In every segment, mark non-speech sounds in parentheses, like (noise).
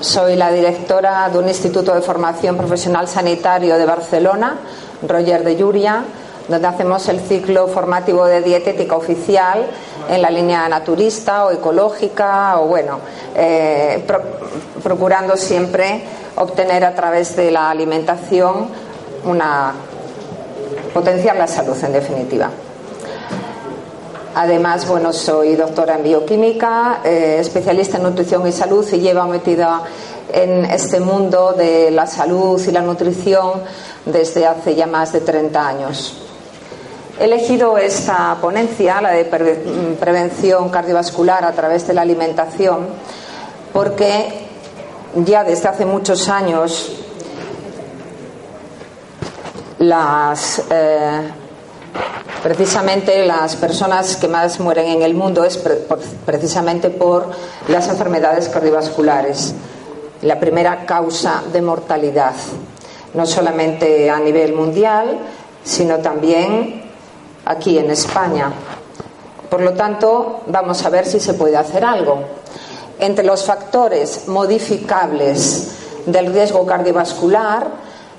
soy la directora de un instituto de formación profesional sanitario de Barcelona, Roger de Llúria, donde hacemos el ciclo formativo de dietética oficial en la línea naturista o ecológica o bueno, eh, pro- procurando siempre obtener a través de la alimentación una potenciar la salud en definitiva. Además, bueno, soy doctora en bioquímica, eh, especialista en nutrición y salud y llevo metida en este mundo de la salud y la nutrición desde hace ya más de 30 años. He elegido esta ponencia, la de pre- prevención cardiovascular a través de la alimentación, porque ya desde hace muchos años las eh, precisamente las personas que más mueren en el mundo es precisamente por las enfermedades cardiovasculares, la primera causa de mortalidad, no solamente a nivel mundial, sino también aquí en España. Por lo tanto, vamos a ver si se puede hacer algo. Entre los factores modificables del riesgo cardiovascular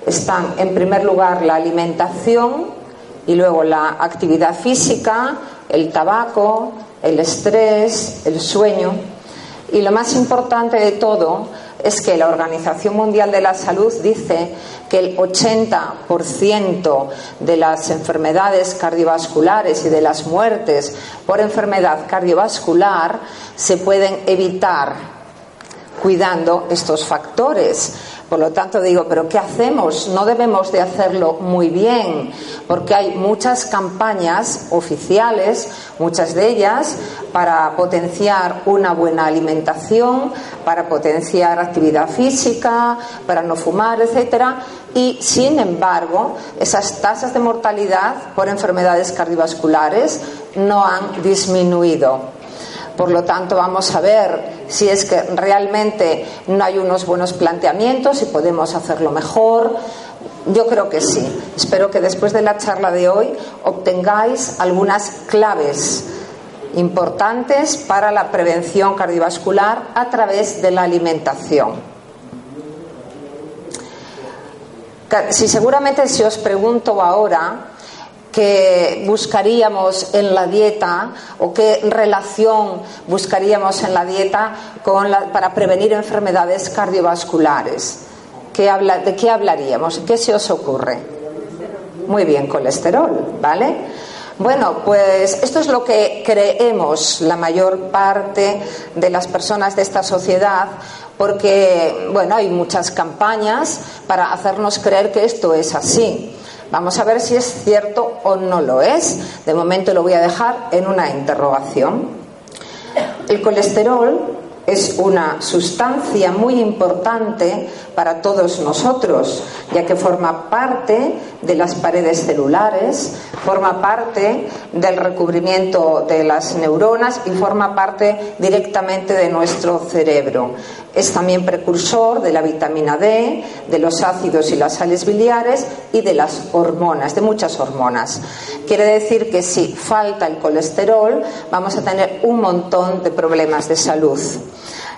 están, en primer lugar, la alimentación y luego la actividad física, el tabaco, el estrés, el sueño. Y lo más importante de todo es que la Organización Mundial de la Salud dice que el 80% de las enfermedades cardiovasculares y de las muertes por enfermedad cardiovascular se pueden evitar cuidando estos factores. Por lo tanto, digo, ¿pero qué hacemos? No debemos de hacerlo muy bien, porque hay muchas campañas oficiales, muchas de ellas, para potenciar una buena alimentación, para potenciar actividad física, para no fumar, etcétera, y sin embargo, esas tasas de mortalidad por enfermedades cardiovasculares no han disminuido. Por lo tanto, vamos a ver si es que realmente no hay unos buenos planteamientos y podemos hacerlo mejor. Yo creo que sí. Espero que después de la charla de hoy obtengáis algunas claves importantes para la prevención cardiovascular a través de la alimentación. Si seguramente si os pregunto ahora qué buscaríamos en la dieta o qué relación buscaríamos en la dieta con la- para prevenir enfermedades cardiovasculares. ¿Qué habla- ¿De qué hablaríamos? ¿Qué se os ocurre? Muy bien, colesterol, ¿vale? Bueno, pues esto es lo que creemos la mayor parte de las personas de esta sociedad, porque, bueno, hay muchas campañas para hacernos creer que esto es así. Vamos a ver si es cierto o no lo es. De momento lo voy a dejar en una interrogación. El colesterol es una sustancia muy importante para todos nosotros, ya que forma parte de las paredes celulares, forma parte del recubrimiento de las neuronas y forma parte directamente de nuestro cerebro. Es también precursor de la vitamina D, de los ácidos y las sales biliares y de las hormonas, de muchas hormonas. Quiere decir que si falta el colesterol, vamos a tener un montón de problemas de salud.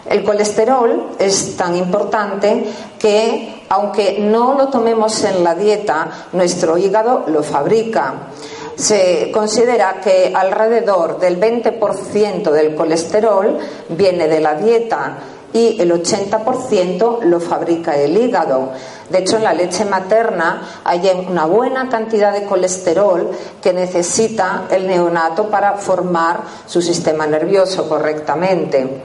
El colesterol es tan importante que, aunque no lo tomemos en la dieta, nuestro hígado lo fabrica. Se considera que alrededor del 20% del colesterol viene de la dieta y el 80% lo fabrica el hígado. De hecho, en la leche materna hay una buena cantidad de colesterol que necesita el neonato para formar su sistema nervioso correctamente.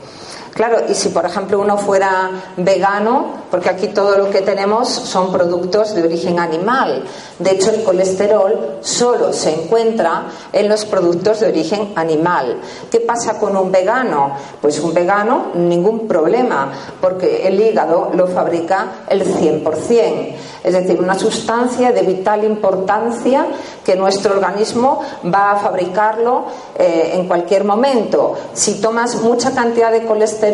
Claro, y si por ejemplo uno fuera vegano, porque aquí todo lo que tenemos son productos de origen animal. De hecho, el colesterol solo se encuentra en los productos de origen animal. ¿Qué pasa con un vegano? Pues un vegano, ningún problema, porque el hígado lo fabrica el 100% es decir, una sustancia de vital importancia que nuestro organismo va a fabricarlo eh, en cualquier momento. Si tomas mucha cantidad de colesterol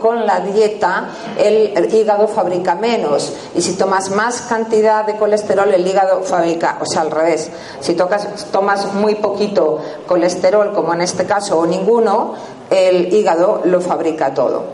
con la dieta, el, hígado fabrica menos. Y si tomas más cantidad de colesterol, el hígado fabrica, o sea, al revés. Si tomas muy poquito colesterol, como en este caso, o ninguno, el hígado lo fabrica todo.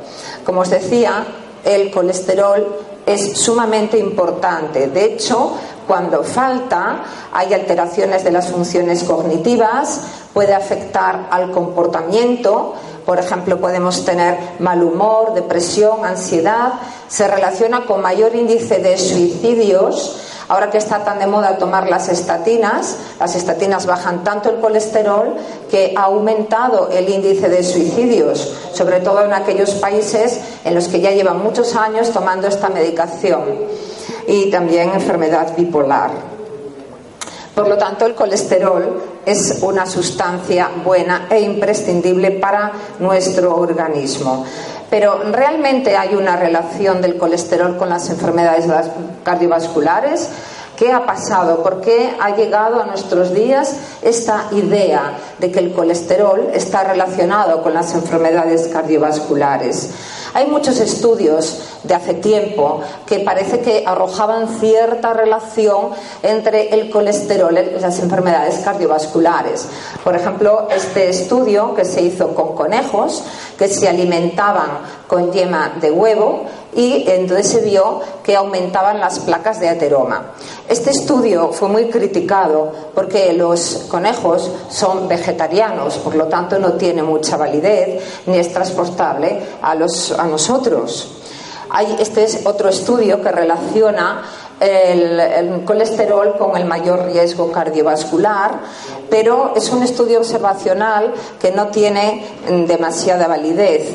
Como os decía, el colesterol es sumamente importante. De hecho, cuando falta, hay alteraciones de las funciones cognitivas, puede afectar al comportamiento, por ejemplo, podemos tener mal humor, depresión, ansiedad, se relaciona con mayor índice de suicidios Ahora que está tan de moda tomar las estatinas, las estatinas bajan tanto el colesterol que ha aumentado el índice de suicidios, sobre todo en aquellos países en los que ya llevan muchos años tomando esta medicación y también enfermedad bipolar. Por lo tanto, el colesterol es una sustancia buena e imprescindible para nuestro organismo. Pero ¿realmente hay una relación del colesterol con las enfermedades cardiovasculares? ¿Qué ha pasado? ¿Por qué ha llegado a nuestros días esta idea de que el colesterol está relacionado con las enfermedades cardiovasculares? Hay muchos estudios de hace tiempo que parece que arrojaban cierta relación entre el colesterol y las enfermedades cardiovasculares. Por ejemplo, este estudio que se hizo con conejos que se alimentaban con yema de huevo y entonces se vio que aumentaban las placas de ateroma. Este estudio fue muy criticado porque los conejos son vegetarianos, por lo tanto no tiene mucha validez ni es transportable a, los, a nosotros. Hay, este es otro estudio que relaciona el, colesterol con el mayor riesgo cardiovascular, pero es un estudio observacional que no tiene demasiada validez.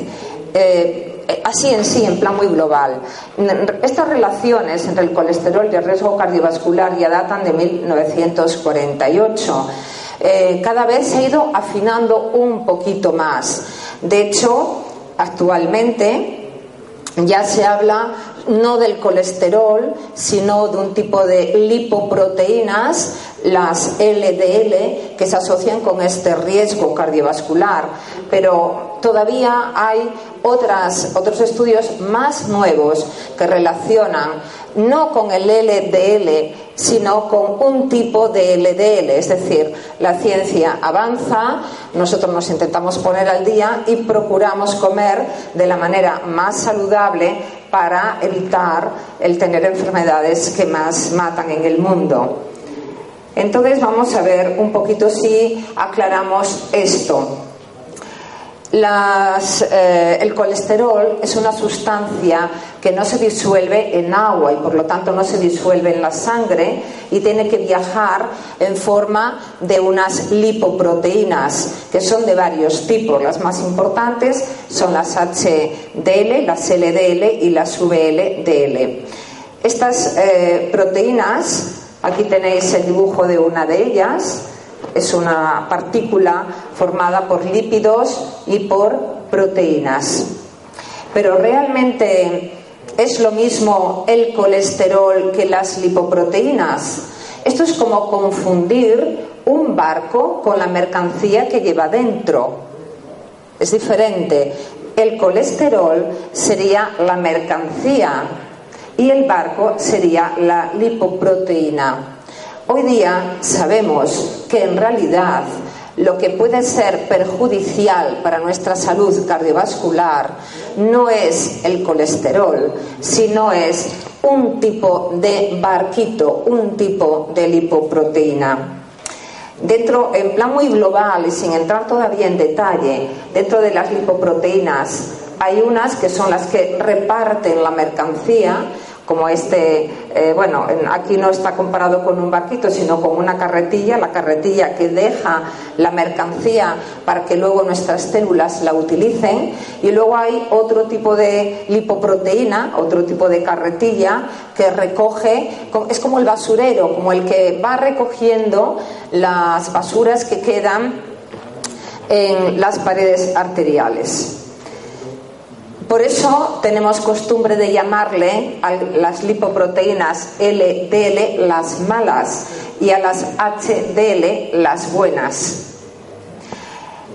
Eh, así en sí, en plan muy global. Estas relaciones entre el colesterol y el riesgo cardiovascular ya datan de 1948. Eh, cada vez se ha ido afinando un poquito más. De hecho, actualmente ya se habla no del colesterol, sino de un tipo de lipoproteínas, las LDL, que se asocian con este riesgo cardiovascular. Pero todavía hay otras, otros estudios más nuevos que relacionan no con el LDL, sino con un tipo de LDL. Es decir, la ciencia avanza, nosotros nos intentamos poner al día y procuramos comer de la manera más saludable para evitar el tener enfermedades que más matan en el mundo. Entonces vamos a ver un poquito si aclaramos esto. Eh, el colesterol es una sustancia que no se disuelve en agua y por lo tanto no se disuelve en la sangre y tiene que viajar en forma de unas lipoproteínas que son de varios tipos. Las más importantes son las HDL, las LDL y las VLDL. Estas eh, proteínas, aquí tenéis el dibujo de una de ellas, es una partícula formada por lípidos y por proteínas. Pero realmente es lo mismo el colesterol que las lipoproteínas. Esto es como confundir un barco con la mercancía que lleva dentro. Es diferente. El colesterol sería la mercancía y el barco sería la lipoproteína. Hoy día sabemos que en realidad lo que puede ser perjudicial para nuestra salud cardiovascular no es el colesterol, sino es un tipo de barquito, un tipo de lipoproteína. Dentro, en plan muy global y sin entrar todavía en detalle, dentro de las lipoproteínas hay unas que son las que reparten la mercancía como este, eh, bueno, aquí no está comparado con un barquito, sino con una carretilla, la carretilla que deja la mercancía para que luego nuestras células la utilicen. Y luego hay otro tipo de lipoproteína, otro tipo de carretilla que recoge, es como el basurero, como el que va recogiendo las basuras que quedan en las paredes arteriales. Por eso tenemos costumbre de llamarle a las lipoproteínas LDL las malas y a las HDL las buenas.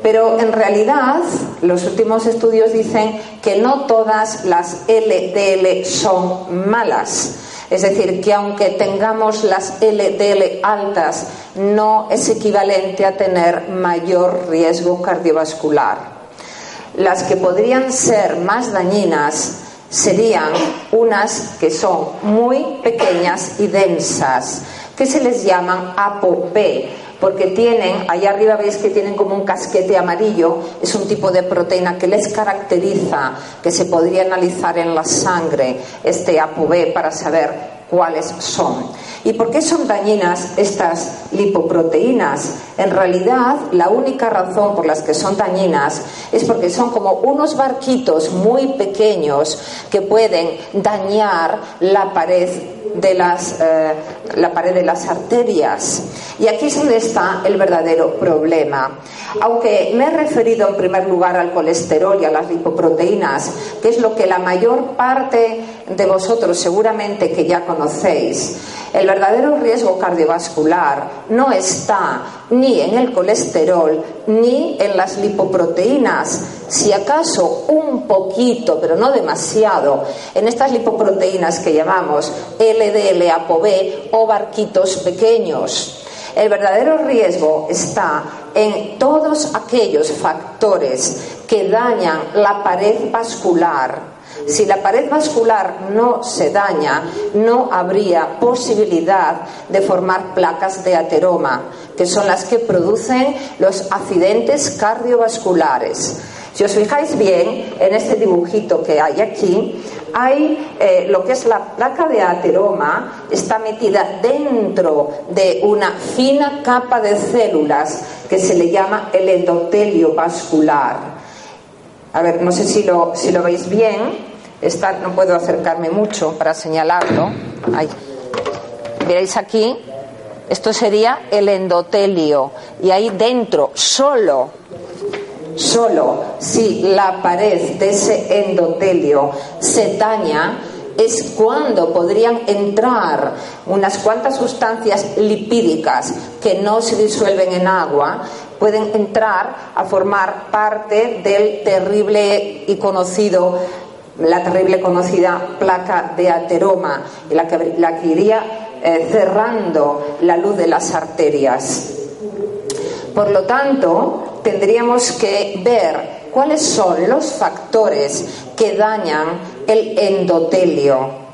Pero en realidad los últimos estudios dicen que no todas las LDL son malas. Es decir, que aunque tengamos las LDL altas, no es equivalente a tener mayor riesgo cardiovascular. Las que podrían ser más dañinas serían unas que son muy pequeñas y densas, que se les llaman ApoB, porque tienen, allá arriba veis que tienen como un casquete amarillo, es un tipo de proteína que les caracteriza, que se podría analizar en la sangre, este ApoB, para saber cuáles son. ¿Y por qué son dañinas estas lipoproteínas? En realidad, la única razón por las que son dañinas es porque son como unos barquitos muy pequeños que pueden dañar la pared de las, eh, la pared de las arterias. Y aquí es donde está el verdadero problema. Aunque me he referido en primer lugar al colesterol y a las lipoproteínas, que es lo que la mayor parte de vosotros seguramente que ya conocéis, el verdadero riesgo cardiovascular no está ni en el colesterol ni en las lipoproteínas, si acaso un poquito, pero no demasiado, en estas lipoproteínas que llamamos LDL, ApoB o barquitos pequeños. El verdadero riesgo está en todos aquellos factores que dañan la pared vascular. Si la pared vascular no se daña, no habría posibilidad de formar placas de ateroma, que son las que producen los accidentes cardiovasculares. Si os fijáis bien en este dibujito que hay aquí, hay eh, lo que es la placa de ateroma, está metida dentro de una fina capa de células que se le llama el endotelio vascular. A ver, no sé si lo, si lo veis bien no puedo acercarme mucho para señalarlo. Ahí. Veréis aquí, esto sería el endotelio. Y ahí dentro, solo, solo si la pared de ese endotelio se daña, es cuando podrían entrar unas cuantas sustancias lipídicas que no se disuelven en agua, pueden entrar a formar parte del terrible y conocido la terrible conocida placa de ateroma, la que, la que iría eh, cerrando la luz de las arterias. Por lo tanto, tendríamos que ver cuáles son los factores que dañan el endotelio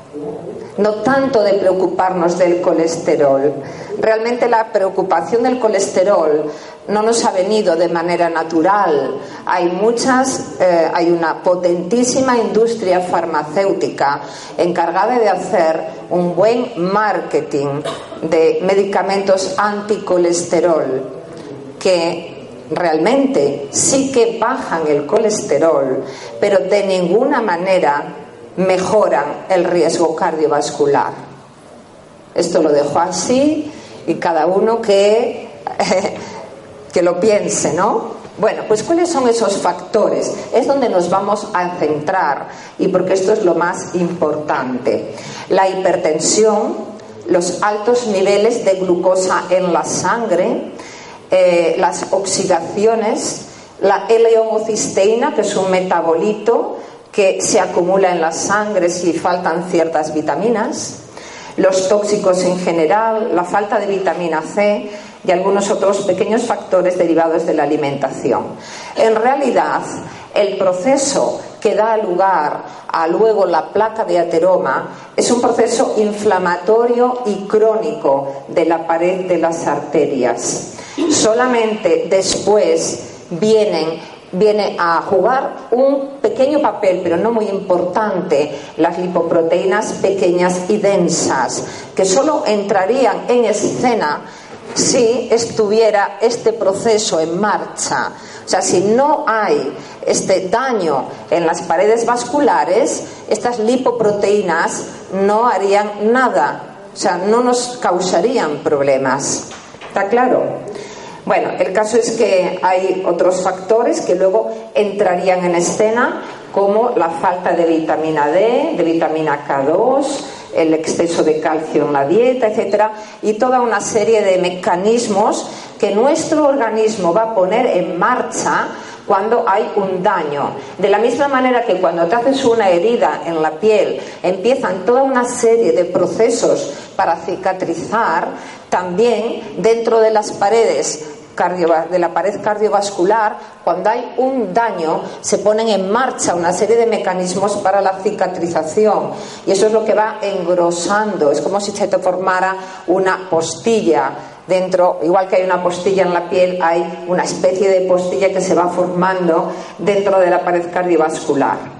no tanto de preocuparnos del colesterol. Realmente la preocupación del colesterol no nos ha venido de manera natural. Hay muchas, eh, hay una potentísima industria farmacéutica encargada de hacer un buen marketing de medicamentos anticolesterol que realmente sí que bajan el colesterol, pero de ninguna manera mejoran el riesgo cardiovascular. Esto lo dejo así y cada uno que, (laughs) que lo piense, ¿no? Bueno, pues ¿cuáles son esos factores? Es donde nos vamos a centrar y porque esto es lo más importante. La hipertensión, los altos niveles de glucosa en la sangre, eh, las oxidaciones, la L-homocisteína, que es un metabolito que se acumula en la sangre si faltan ciertas vitaminas, los tóxicos en general, la falta de vitamina C y algunos otros pequeños factores derivados de la alimentación. En realidad, el proceso que da lugar a luego la placa de ateroma es un proceso inflamatorio y crónico de la pared de las arterias. Solamente después vienen viene a jugar un pequeño papel, pero no muy importante, las lipoproteínas pequeñas y densas, que solo entrarían en escena si estuviera este proceso en marcha. O sea, si no hay este daño en las paredes vasculares, estas lipoproteínas no harían nada, o sea, no nos causarían problemas. ¿Está claro? Bueno, el caso es que hay otros factores que luego entrarían en escena, como la falta de vitamina D, de vitamina K2, el exceso de calcio en la dieta, etcétera, y toda una serie de mecanismos que nuestro organismo va a poner en marcha cuando hay un daño. De la misma manera que cuando te haces una herida en la piel, empiezan toda una serie de procesos para cicatrizar, también dentro de las paredes de la pared cardiovascular, cuando hay un daño, se ponen en marcha una serie de mecanismos para la cicatrización. Y eso es lo que va engrosando. Es como si se te formara una postilla dentro, igual que hay una postilla en la piel, hay una especie de postilla que se va formando dentro de la pared cardiovascular.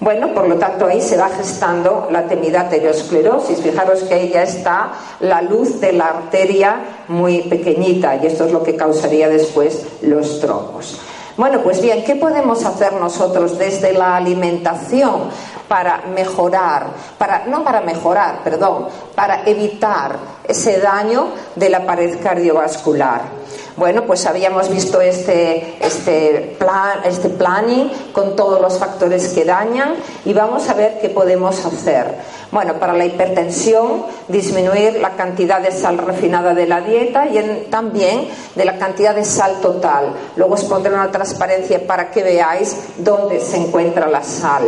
Bueno, por lo tanto ahí se va gestando la temida arteriosclerosis. Fijaros que ahí ya está la luz de la arteria muy pequeñita y esto es lo que causaría después los trombos. Bueno, pues bien, ¿qué podemos hacer nosotros desde la alimentación para mejorar, para, no para mejorar, perdón, para evitar ese daño de la pared cardiovascular? Bueno, pues habíamos visto este, este, plan, este planning con todos los factores que dañan y vamos a ver qué podemos hacer. Bueno, para la hipertensión, disminuir la cantidad de sal refinada de la dieta y también de la cantidad de sal total. Luego os pondré una transparencia para que veáis dónde se encuentra la sal.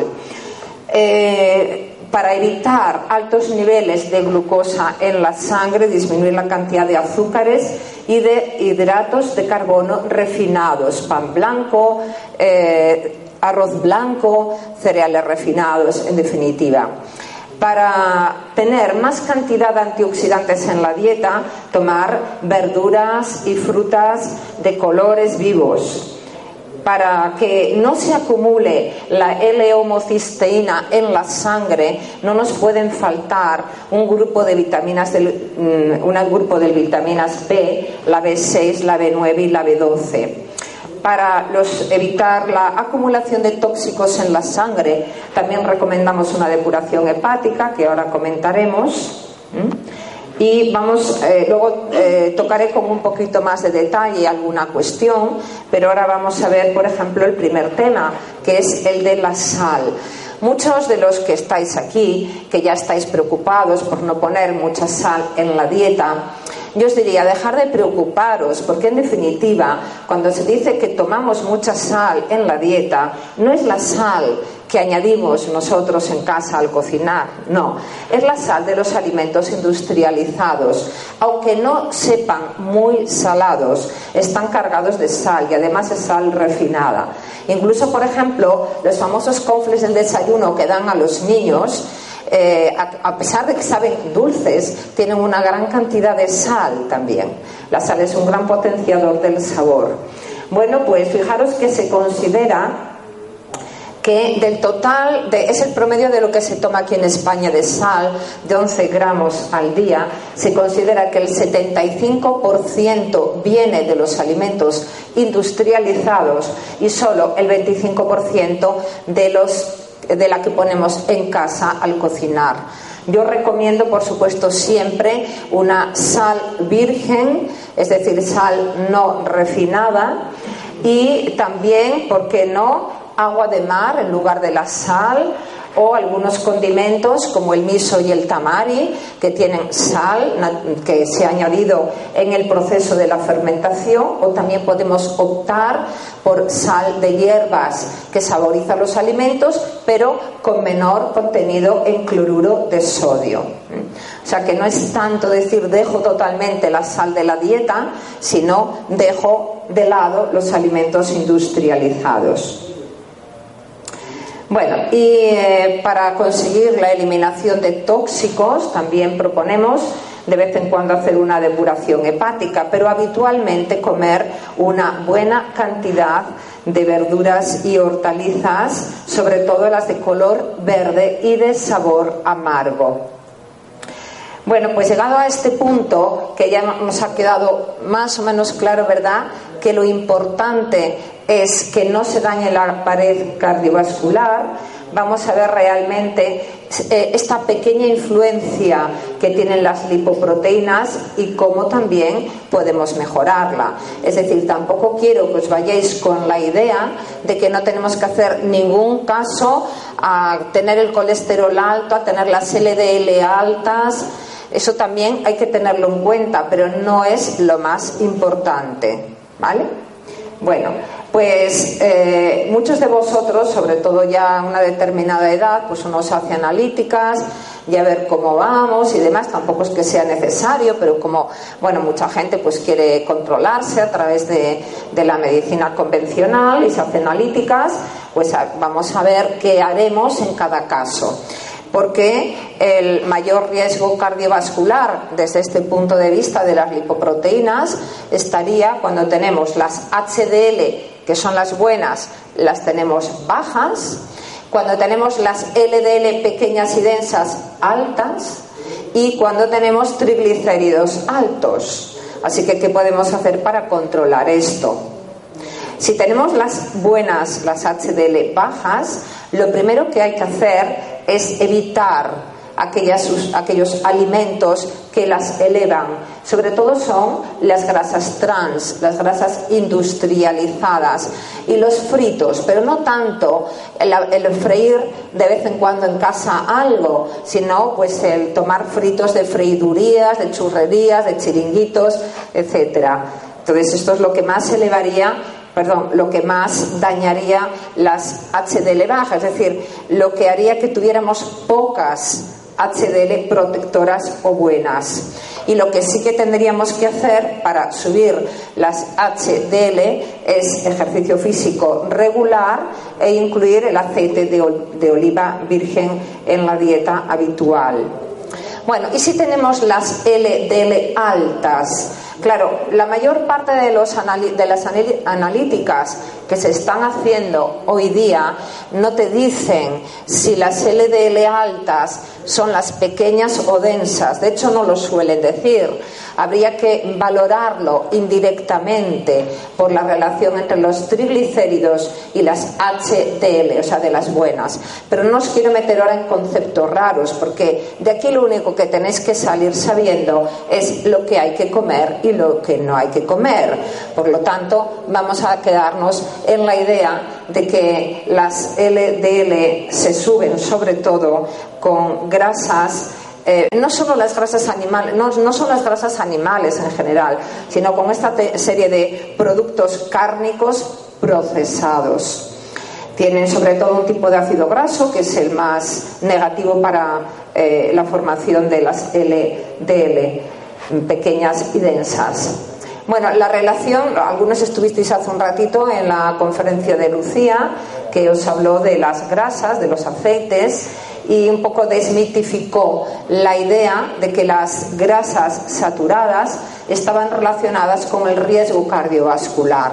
Eh, para evitar altos niveles de glucosa en la sangre, disminuir la cantidad de azúcares y de hidratos de carbono refinados, pan blanco, eh, arroz blanco, cereales refinados, en definitiva. Para tener más cantidad de antioxidantes en la dieta, tomar verduras y frutas de colores vivos, para que no se acumule la L-homocisteína en la sangre, no nos pueden faltar un grupo de vitaminas, del, mm, un grupo de vitaminas B, la B6, la B9 y la B12 para evitar la acumulación de tóxicos en la sangre. También recomendamos una depuración hepática, que ahora comentaremos. Y vamos, eh, luego eh, tocaré con un poquito más de detalle alguna cuestión, pero ahora vamos a ver, por ejemplo, el primer tema, que es el de la sal. Muchos de los que estáis aquí, que ya estáis preocupados por no poner mucha sal en la dieta, yo os diría, dejar de preocuparos, porque en definitiva, cuando se dice que tomamos mucha sal en la dieta, no es la sal que añadimos nosotros en casa al cocinar, no, es la sal de los alimentos industrializados. Aunque no sepan muy salados, están cargados de sal y además es sal refinada. Incluso, por ejemplo, los famosos confles del desayuno que dan a los niños, eh, a, pesar de que saben dulces, tienen una gran cantidad de sal también. La sal es un gran potenciador del sabor. Bueno, pues fijaros que se considera que del total, de, es el promedio de lo que se toma aquí en España de sal, de 11 gramos al día, se considera que el 75% viene de los alimentos industrializados y solo el 25% de los de la que ponemos en casa al cocinar. Yo recomiendo, por supuesto, siempre una sal virgen, es decir, sal no refinada, y también, ¿por qué no?, agua de mar en lugar de la sal o algunos condimentos como el miso y el tamari que tienen sal que se ha añadido en el proceso de la fermentación o también podemos optar por sal de hierbas que saboriza los alimentos pero con menor contenido en cloruro de sodio. O sea que no es tanto decir dejo totalmente la sal de la dieta, sino dejo de lado los alimentos industrializados. Bueno, y eh, para conseguir la eliminación de tóxicos también proponemos de vez en cuando hacer una depuración hepática, pero habitualmente comer una buena cantidad de verduras y hortalizas, sobre todo las de color verde y de sabor amargo. Bueno, pues llegado a este punto, que ya nos ha quedado más o menos claro, ¿verdad? Que lo importante es que no se dañe la pared cardiovascular, vamos a ver realmente eh, esta pequeña influencia que tienen las lipoproteínas y cómo también podemos mejorarla. Es decir, tampoco quiero que os vayáis con la idea de que no tenemos que hacer ningún caso a tener el colesterol alto, a tener las LDL altas. Eso también hay que tenerlo en cuenta, pero no es lo más importante. ¿Vale? Bueno, pues eh, muchos de vosotros, sobre todo ya a una determinada edad, pues uno se hace analíticas y a ver cómo vamos y demás, tampoco es que sea necesario, pero como, bueno, mucha gente pues quiere controlarse a través de, de la medicina convencional y se hace analíticas, pues vamos a ver qué haremos en cada caso. Porque el mayor riesgo cardiovascular desde este punto de vista de las lipoproteínas estaría cuando tenemos las HDL que son las buenas, las tenemos bajas. Cuando tenemos las LDL pequeñas y densas altas y cuando tenemos triglicéridos altos. Así que, ¿qué podemos hacer para controlar esto? Si tenemos las buenas, las HDL bajas, lo primero que hay que hacer es evitar aquellos alimentos que las elevan. Sobre todo son las grasas trans, las grasas industrializadas y los fritos, pero no tanto el, freír de vez en cuando en casa algo, sino pues el tomar fritos de freidurías, de churrerías, de chiringuitos, etcétera. Entonces esto es lo que más elevaría perdón, lo que más dañaría las HDL bajas, es decir, lo que haría que tuviéramos pocas HDL protectoras o buenas. Y lo que sí que tendríamos que hacer para subir las HDL es ejercicio físico regular e incluir el aceite de, oliva virgen en la dieta habitual. Bueno, y si tenemos las LDL altas, claro, la mayor parte de, los de las analíticas que se están haciendo hoy día no te dicen si las LDL altas son las pequeñas o densas. De hecho, no lo suelen decir. Habría que valorarlo indirectamente por la relación entre los triglicéridos y las HDL, o sea, de las buenas. Pero no os quiero meter ahora en conceptos raros, porque de aquí lo único que tenéis que salir sabiendo es lo que hay que comer y lo que no hay que comer. Por lo tanto, vamos a quedarnos en la idea de que las LDL se suben sobre todo con grasas eh, no solo las grasas animales, no, no, son las grasas animales en general, sino con esta serie de productos cárnicos procesados. Tienen sobre todo un tipo de ácido graso que es el más negativo para eh, la formación de las LDL pequeñas y densas. Bueno, la relación, algunos estuvisteis hace un ratito en la conferencia de Lucía, que os habló de las grasas, de los aceites, y un poco desmitificó la idea de que las grasas saturadas estaban relacionadas con el riesgo cardiovascular.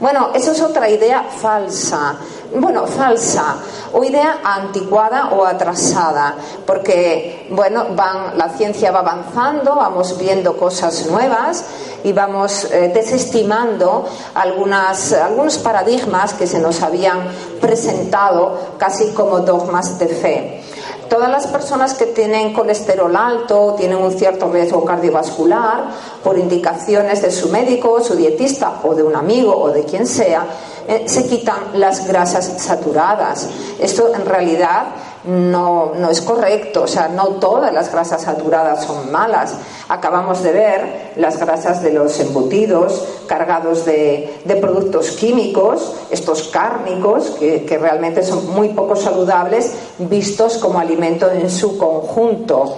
Bueno, eso es otra idea falsa bueno, falsa o idea anticuada o atrasada, porque, bueno, van, la ciencia va avanzando, vamos viendo cosas nuevas y vamos eh, desestimando algunas, algunos paradigmas que se nos habían presentado casi como dogmas de fe. Todas las personas que tienen colesterol alto, tienen un cierto riesgo cardiovascular, por indicaciones de su médico, su dietista o de un amigo o de quien sea, eh, se quitan las grasas saturadas. Esto en realidad no, no, es correcto, o sea, no todas las grasas saturadas son malas. Acabamos de ver las grasas de los embutidos cargados de, de productos químicos, estos cárnicos, que, que, realmente son muy poco saludables, vistos como alimento en su conjunto.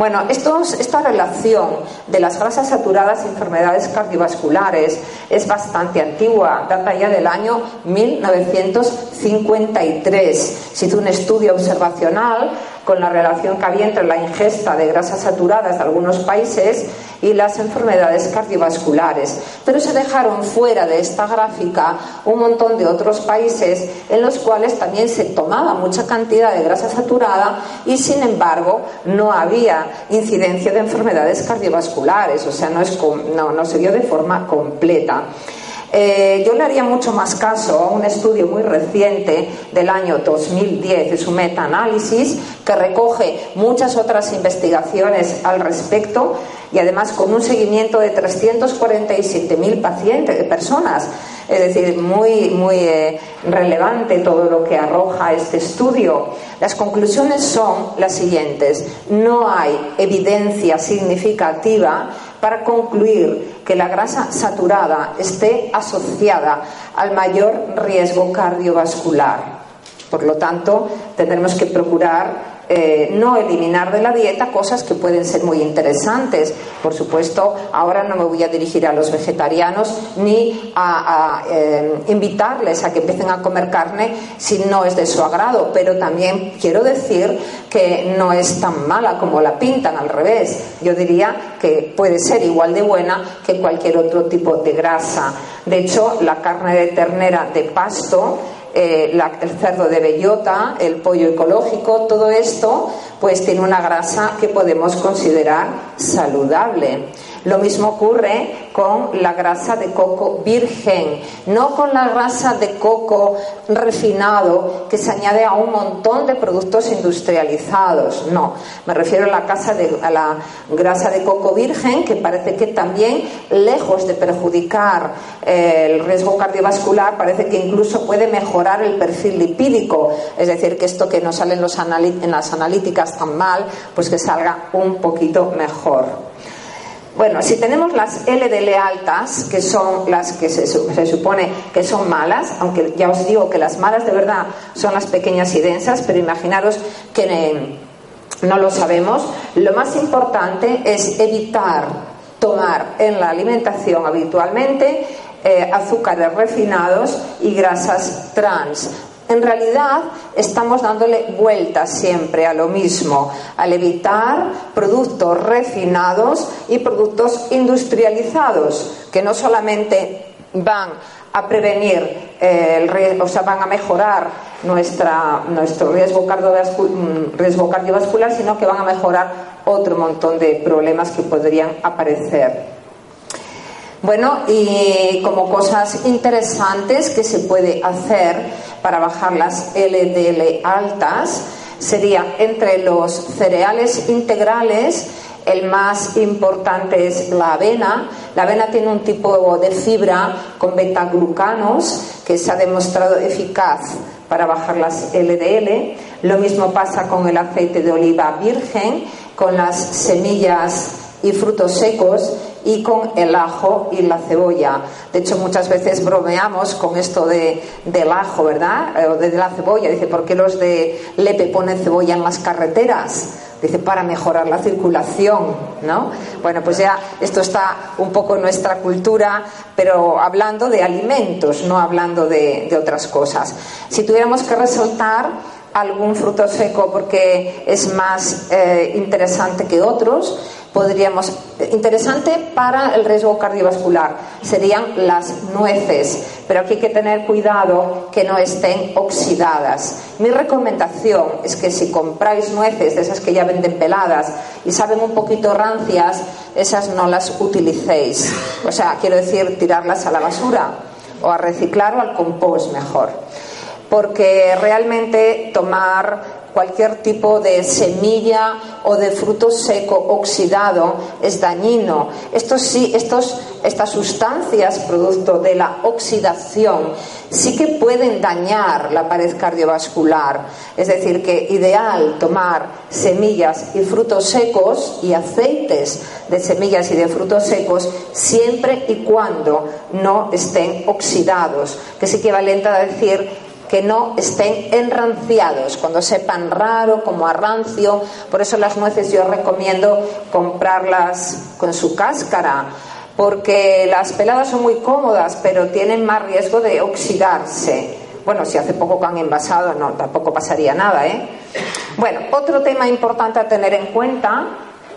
Bueno, esta relación de las grasas saturadas y enfermedades cardiovasculares es bastante antigua, data ya del año 1953. Se hizo un estudio observacional con la relación que había entre la ingesta de grasas saturadas de algunos países y las enfermedades cardiovasculares. Pero se dejaron fuera de esta gráfica un montón de otros países en los cuales también se tomaba mucha cantidad de grasa saturada y sin embargo no había incidencia de enfermedades cardiovasculares, o sea, no, no, se dio de forma completa. Eh, yo le haría mucho más caso a un estudio muy reciente del año 2010, es un meta-análisis que recoge muchas otras investigaciones al respecto y además con un seguimiento de 347.000 pacientes, personas. Es decir, muy, muy eh, relevante todo lo que arroja este estudio. Las conclusiones son las siguientes. No hay evidencia significativa para concluir que la grasa saturada esté asociada al mayor riesgo cardiovascular. Por lo tanto, tendremos que procurar eh, no eliminar de la dieta cosas que pueden ser muy interesantes. Por supuesto, ahora no me voy a dirigir a los vegetarianos ni a, eh, invitarles a que empiecen a comer carne si no es de su agrado, pero también quiero decir que no es tan mala como la pintan, al revés. Yo diría que puede ser igual de buena que cualquier otro tipo de grasa. De hecho, la carne de ternera de pasto eh, el cerdo de bellota, el pollo ecológico, todo esto pues tiene una grasa que podemos considerar saludable. Lo mismo ocurre con la grasa de coco virgen, no con la grasa de coco refinado que se añade a un montón de productos industrializados. No, me refiero a la, casa de, la grasa de coco virgen que parece que también, lejos de perjudicar eh, el riesgo cardiovascular, parece que incluso puede mejorar el perfil lipídico. Es decir, que esto que no sale en, los en las analíticas tan mal, pues que salga un poquito mejor. Bueno, si tenemos las LDL altas, que son las que se, supone que son malas, aunque ya os digo que las malas de verdad son las pequeñas y densas, pero imaginaros que no lo sabemos, lo más importante es evitar tomar en la alimentación habitualmente eh, azúcares refinados y grasas trans, en realidad estamos dándole vueltas siempre a lo mismo, al evitar productos refinados y productos industrializados, que no solamente van a prevenir eh, el o sea, van a mejorar nuestra, nuestro mm, riesgo cardiovascular, sino que van a mejorar otro montón de problemas que podrían aparecer. Bueno, y como cosas interesantes que se puede hacer para bajar las LDL altas, sería entre los cereales integrales, el más importante es la avena. La avena tiene un tipo de fibra con betaglucanos que se ha demostrado eficaz para bajar las LDL. Lo mismo pasa con el aceite de oliva virgen, con las semillas y frutos secos y con el ajo y la cebolla. De hecho, muchas veces bromeamos con esto de, del ajo, ¿verdad? Eh, o de la cebolla. Dice, ¿por qué los de Lepe ponen cebolla en las carreteras? Dice, para mejorar la circulación, ¿no? Bueno, pues ya esto está un poco en nuestra cultura, pero hablando de alimentos, no hablando de, otras cosas. Si tuviéramos que resaltar algún fruto seco porque es más eh, interesante que otros, podríamos interesante para el riesgo cardiovascular serían las nueces, pero aquí hay que tener cuidado que no estén oxidadas. Mi recomendación es que si compráis nueces de esas que ya venden peladas y saben un poquito rancias, esas no las utilicéis. O sea, quiero decir, tirarlas a la basura o a reciclar o al compost mejor. Porque realmente tomar cualquier tipo de semilla o de fruto seco oxidado es dañino. Estos sí, estos, estas sustancias producto de la oxidación sí que pueden dañar la pared cardiovascular. Es decir, que ideal tomar semillas y frutos secos y aceites de semillas y de frutos secos siempre y cuando no estén oxidados, que es equivalente a decir que no estén enranciados, cuando sepan raro, como a rancio. Por eso las nueces yo recomiendo comprarlas con su cáscara, porque las peladas son muy cómodas, pero tienen más riesgo de oxidarse. Bueno, si hace poco que han envasado, no, tampoco pasaría nada, ¿eh? Bueno, otro tema importante a tener en cuenta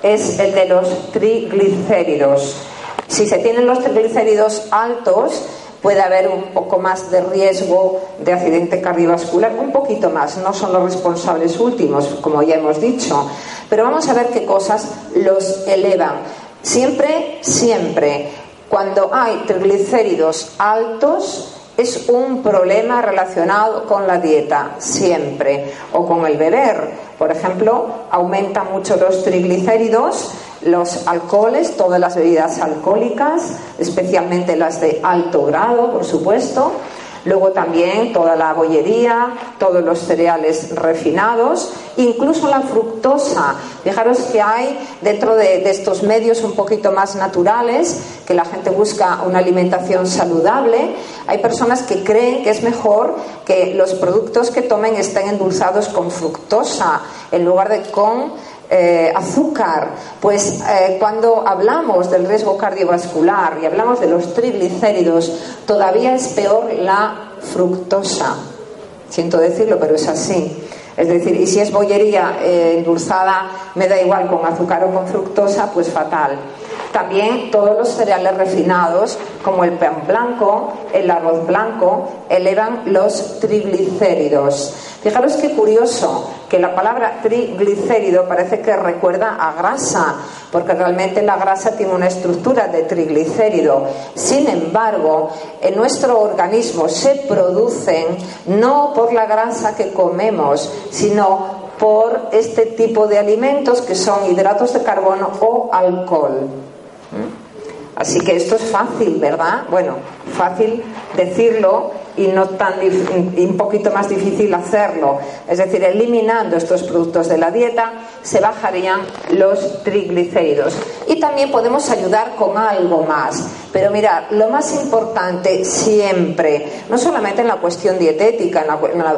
es el de los triglicéridos. Si se tienen los triglicéridos altos, puede haber un poco más de riesgo de accidente cardiovascular, un poquito más, no son los responsables últimos, como ya hemos dicho, pero vamos a ver qué cosas los elevan. Siempre, siempre, cuando hay triglicéridos altos, es un problema relacionado con la dieta, siempre, o con el beber. Por ejemplo, aumenta mucho los triglicéridos, los alcoholes, todas las bebidas alcohólicas, especialmente las de alto grado, por supuesto, Luego también toda la bollería, todos los cereales refinados, incluso la fructosa. Fijaros que hay dentro de, estos medios un poquito más naturales, que la gente busca una alimentación saludable, hay personas que creen que es mejor que los productos que tomen estén endulzados con fructosa en lugar de con eh, azúcar, pues eh, cuando hablamos del riesgo cardiovascular y hablamos de los triglicéridos, todavía es peor la fructosa. Siento decirlo, pero es así. Es decir, y si es bollería eh, endulzada, me da igual con azúcar o con fructosa, pues fatal. También todos los cereales refinados, como el pan blanco, el arroz blanco, elevan los triglicéridos. Fijaros qué curioso que la palabra triglicérido parece que recuerda a grasa, porque realmente la grasa tiene una estructura de triglicérido. Sin embargo, en nuestro organismo se producen no por la grasa que comemos, sino por este tipo de alimentos que son hidratos de carbono o alcohol. Así que esto es fácil, ¿verdad? Bueno, fácil decirlo y no tan un poquito más difícil hacerlo. Es decir, eliminando estos productos de la dieta se bajarían los triglicéridos. Y también podemos ayudar con algo más. Pero mirad, lo más importante siempre, no solamente en la cuestión dietética,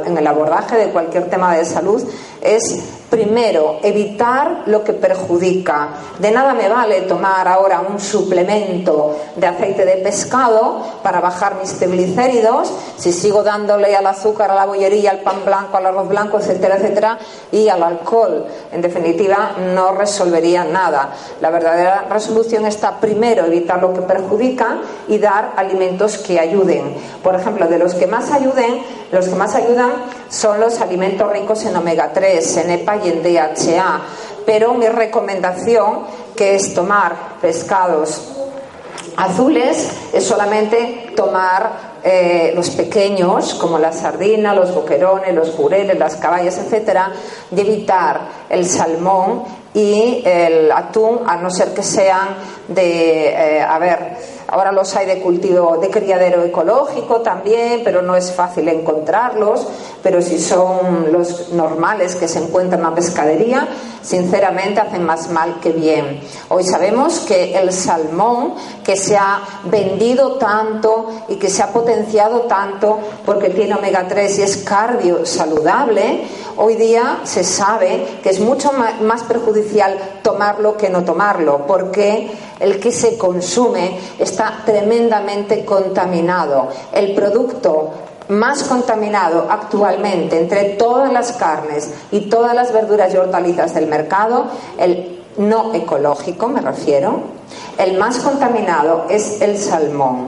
en el abordaje de cualquier tema de salud, es Primero, evitar lo que perjudica. De nada me vale tomar ahora un suplemento de aceite de pescado para bajar mis triglicéridos si sigo dándole al azúcar, a la bollería, al pan blanco, al arroz blanco, etcétera, etcétera, y al alcohol. En definitiva, no resolvería nada. La verdadera resolución está primero evitar lo que perjudica y dar alimentos que ayuden. Por ejemplo, de los que más ayuden, los que más ayudan son los alimentos ricos en omega 3, en EPA y en DHA. Pero mi recomendación, que es tomar pescados azules, es solamente tomar eh, los pequeños, como la sardina, los boquerones, los jureles, las caballas, etcétera, y evitar el salmón y el atún, a no ser que sean de, eh, a ver, Ahora los hay de cultivo de criadero ecológico también, pero no es fácil encontrarlos. Pero si son los normales que se encuentran en la pescadería, sinceramente hacen más mal que bien. Hoy sabemos que el salmón que se ha vendido tanto y que se ha potenciado tanto porque tiene omega 3 y es cardio saludable, hoy día se sabe que es mucho más perjudicial tomarlo que no tomarlo, porque el que se consume está tremendamente contaminado. El producto más contaminado actualmente entre todas las carnes y todas las verduras y hortalizas del mercado, el no ecológico me refiero, el más contaminado es el salmón.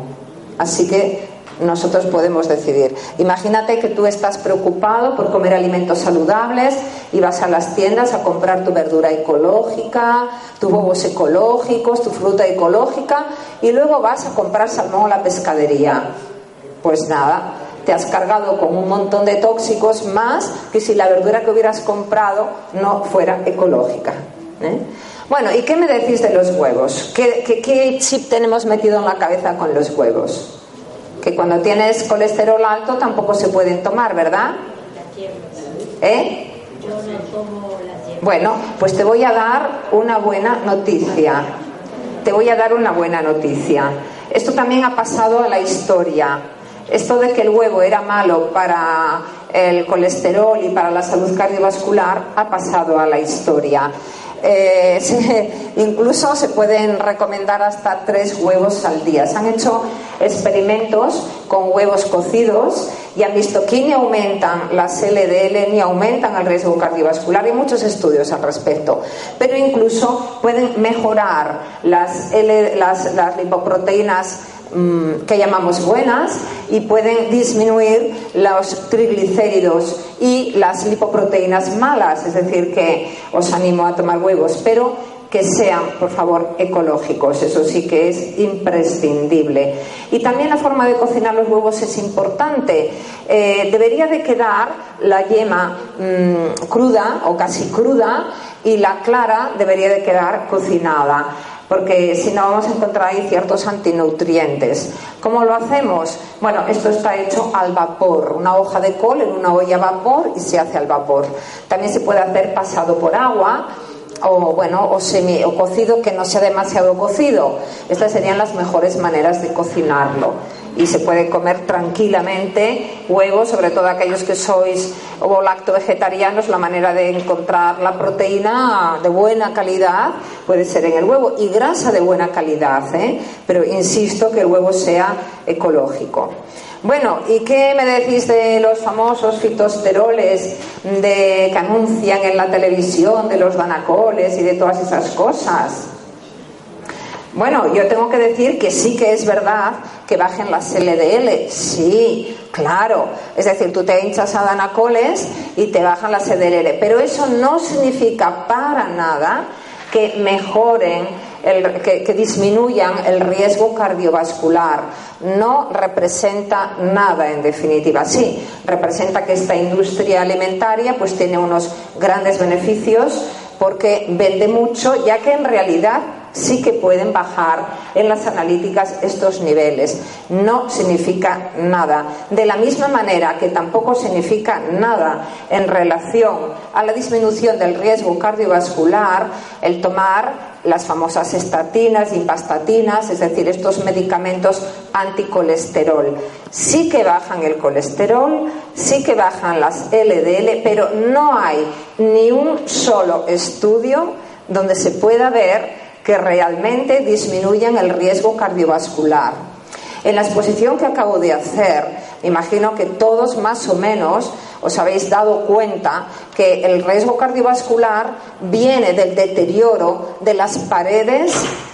Así que nosotros podemos decidir. Imagínate que tú estás preocupado por comer alimentos saludables y vas a las tiendas a comprar tu verdura ecológica, tus huevos ecológicos, tu fruta ecológica y luego vas a comprar salmón a la pescadería. Pues nada, te has cargado con un montón de tóxicos más que si la verdura que hubieras comprado no fuera ecológica. ¿eh? Bueno, ¿y qué me decís de los huevos? ¿Qué, qué chip tenemos metido en la cabeza con los huevos? Que cuando tienes colesterol alto tampoco se pueden tomar, ¿verdad? ¿Eh? Bueno, pues te voy a dar una buena noticia. Te voy a dar una buena noticia. Esto también ha pasado a la historia. Esto de que el huevo era malo para el colesterol y para la salud cardiovascular ha pasado a la historia. Eh, incluso se pueden recomendar hasta tres huevos al día. Se han hecho experimentos con huevos cocidos y han visto que ni aumentan las LDL ni aumentan el riesgo cardiovascular. Hay muchos estudios al respecto. Pero incluso pueden mejorar las, las, lipoproteínas que llamamos buenas y pueden disminuir los triglicéridos y las lipoproteínas malas, es decir, que os animo a tomar huevos, pero que sean, por favor, ecológicos. Eso sí que es imprescindible. Y también la forma de cocinar los huevos es importante. Eh, debería de quedar la yema mm, cruda o casi cruda y la clara debería de quedar cocinada porque si no vamos a encontrar ahí ciertos antinutrientes. ¿Cómo lo hacemos? Bueno, esto está hecho al vapor, una hoja de col en una olla a vapor y se hace al vapor. También se puede hacer pasado por agua o bueno o semi o cocido que no sea demasiado cocido. Estas serían las mejores maneras de cocinarlo y se puede comer tranquilamente huevos, sobre todo aquellos que sois o lacto vegetarianos, la manera de encontrar la proteína de buena calidad puede ser en el huevo y grasa de buena calidad, ¿eh? pero insisto que el huevo sea ecológico. Bueno, ¿y qué me decís de los famosos fitosteroles de, que anuncian en la televisión, de los danacoles y de todas esas cosas? Bueno, yo tengo que decir que sí que es verdad que bajen las LDL. Sí, claro. Es decir, tú te hinchas a danacoles y te bajan las LDL. Pero eso no significa para nada que mejoren, que, que, disminuyan el riesgo cardiovascular. No representa nada, en definitiva. Sí, representa que esta industria alimentaria pues tiene unos grandes beneficios porque vende mucho, ya que en realidad sí que pueden bajar en las analíticas estos niveles. No significa nada. De la misma manera que tampoco significa nada en relación a la disminución del riesgo cardiovascular el tomar las famosas estatinas, impastatinas, es decir, estos medicamentos anticolesterol. Sí que bajan el colesterol, sí que bajan las LDL, pero no hay ni un solo estudio donde se pueda ver que realmente disminuyan el riesgo cardiovascular. En la exposición que acabo de hacer, imagino que todos más o menos os habéis dado cuenta que el riesgo cardiovascular viene del deterioro de las paredes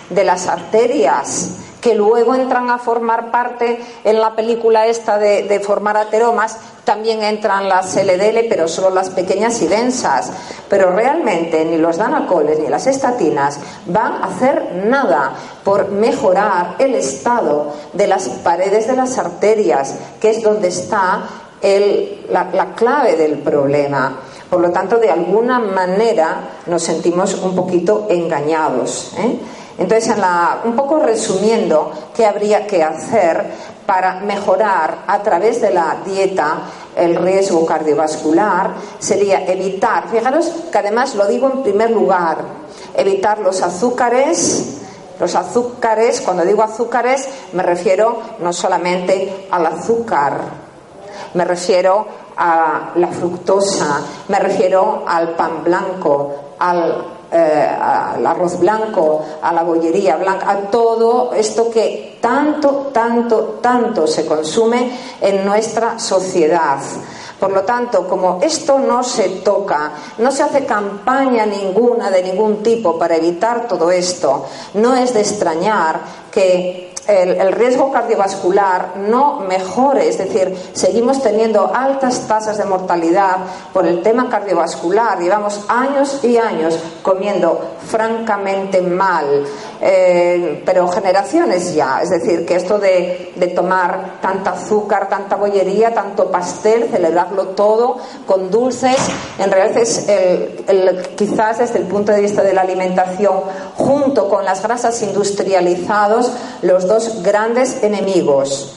de las arterias que luego entran a formar parte en la película esta de, formar ateromas, también entran las LDL, pero solo las pequeñas y densas. Pero realmente ni los danacoles ni las estatinas van a hacer nada por mejorar el estado de las paredes de las arterias, que es donde está la, clave del problema. Por lo tanto, de alguna manera nos sentimos un poquito engañados. ¿eh? Entonces, un poco resumiendo qué habría que hacer para mejorar a través de la dieta el riesgo cardiovascular sería evitar, fijaros que además lo digo en primer lugar, evitar los azúcares, los azúcares, cuando digo azúcares me refiero no solamente al azúcar, me refiero a la fructosa, me refiero al pan blanco, al eh, al arroz blanco, a la bollería blanca, a todo esto que tanto, tanto, tanto se consume en nuestra sociedad. Por lo tanto, como esto no se toca, no se hace campaña ninguna de ningún tipo para evitar todo esto, no es de extrañar que el, riesgo cardiovascular no mejore, es decir, seguimos teniendo altas tasas de mortalidad por el tema cardiovascular, llevamos años y años comiendo francamente mal, eh, pero generaciones ya, es decir, que esto de, tomar tanta azúcar, tanta bollería, tanto pastel, celebrarlo todo con dulces, en realidad es el, quizás desde el punto de vista de la alimentación, junto con las grasas industrializadas, los dos grandes enemigos.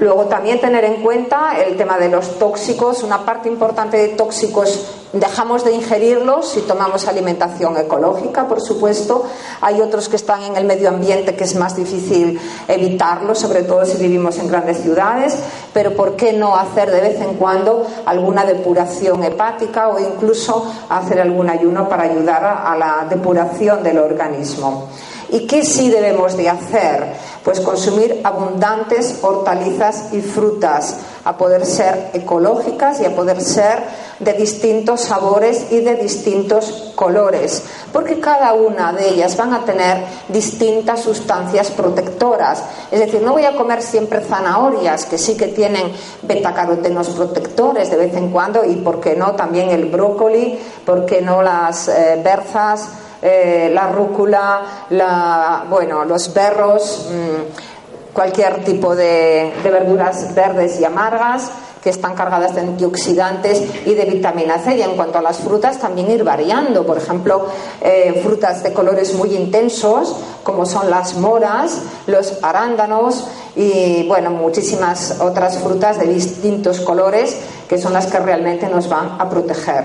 Luego también tener en cuenta el tema de los tóxicos. Una parte importante de tóxicos dejamos de ingerirlos si tomamos alimentación ecológica, por supuesto. Hay otros que están en el medio ambiente que es más difícil evitarlos, sobre todo si vivimos en grandes ciudades. Pero ¿por qué no hacer de vez en cuando alguna depuración hepática o incluso hacer algún ayuno para ayudar a la depuración del organismo? ¿Y qué sí debemos de hacer? Pues consumir abundantes hortalizas y frutas, a poder ser ecológicas y a poder ser de distintos sabores y de distintos colores, porque cada una de ellas van a tener distintas sustancias protectoras. Es decir, no voy a comer siempre zanahorias, que sí que tienen betacarotenos protectores de vez en cuando, y por qué no también el brócoli, por qué no las eh, berzas eh, la rúcula, la, bueno, los berros, mm, cualquier tipo de, verduras verdes y amargas que están cargadas de antioxidantes y de vitamina C. Y en cuanto a las frutas, también ir variando. Por ejemplo, eh, frutas de colores muy intensos, como son las moras, los arándanos y, bueno, muchísimas otras frutas de distintos colores que son las que realmente nos van a proteger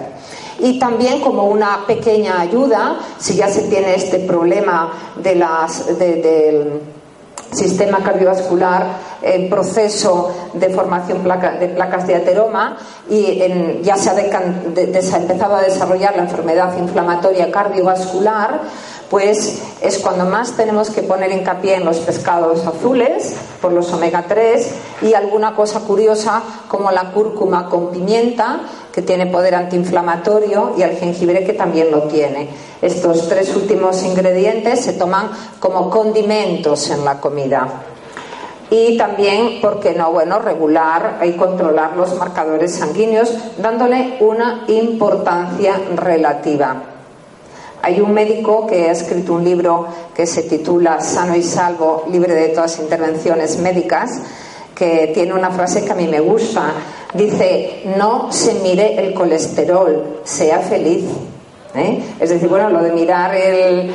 y también como una pequeña ayuda, si ya se tiene este problema de las, del sistema cardiovascular en proceso de formación de placas de ateroma y ya se ha empezado a desarrollar la enfermedad inflamatoria cardiovascular, pues es cuando más tenemos que poner hincapié en los pescados azules por los omega 3 y alguna cosa curiosa como la cúrcuma con pimienta que tiene poder antiinflamatorio y el jengibre que también lo tiene. Estos tres últimos ingredientes se toman como condimentos en la comida. Y también, ¿por qué no? Bueno, regular y controlar los marcadores sanguíneos dándole una importancia relativa. Hay un médico que ha escrito un libro que se titula Sano y Salvo, libre de todas intervenciones médicas, que tiene una frase que a mí me gusta. Dice, no se mire el colesterol, sea feliz. ¿Eh? Es decir, bueno, lo de mirar el,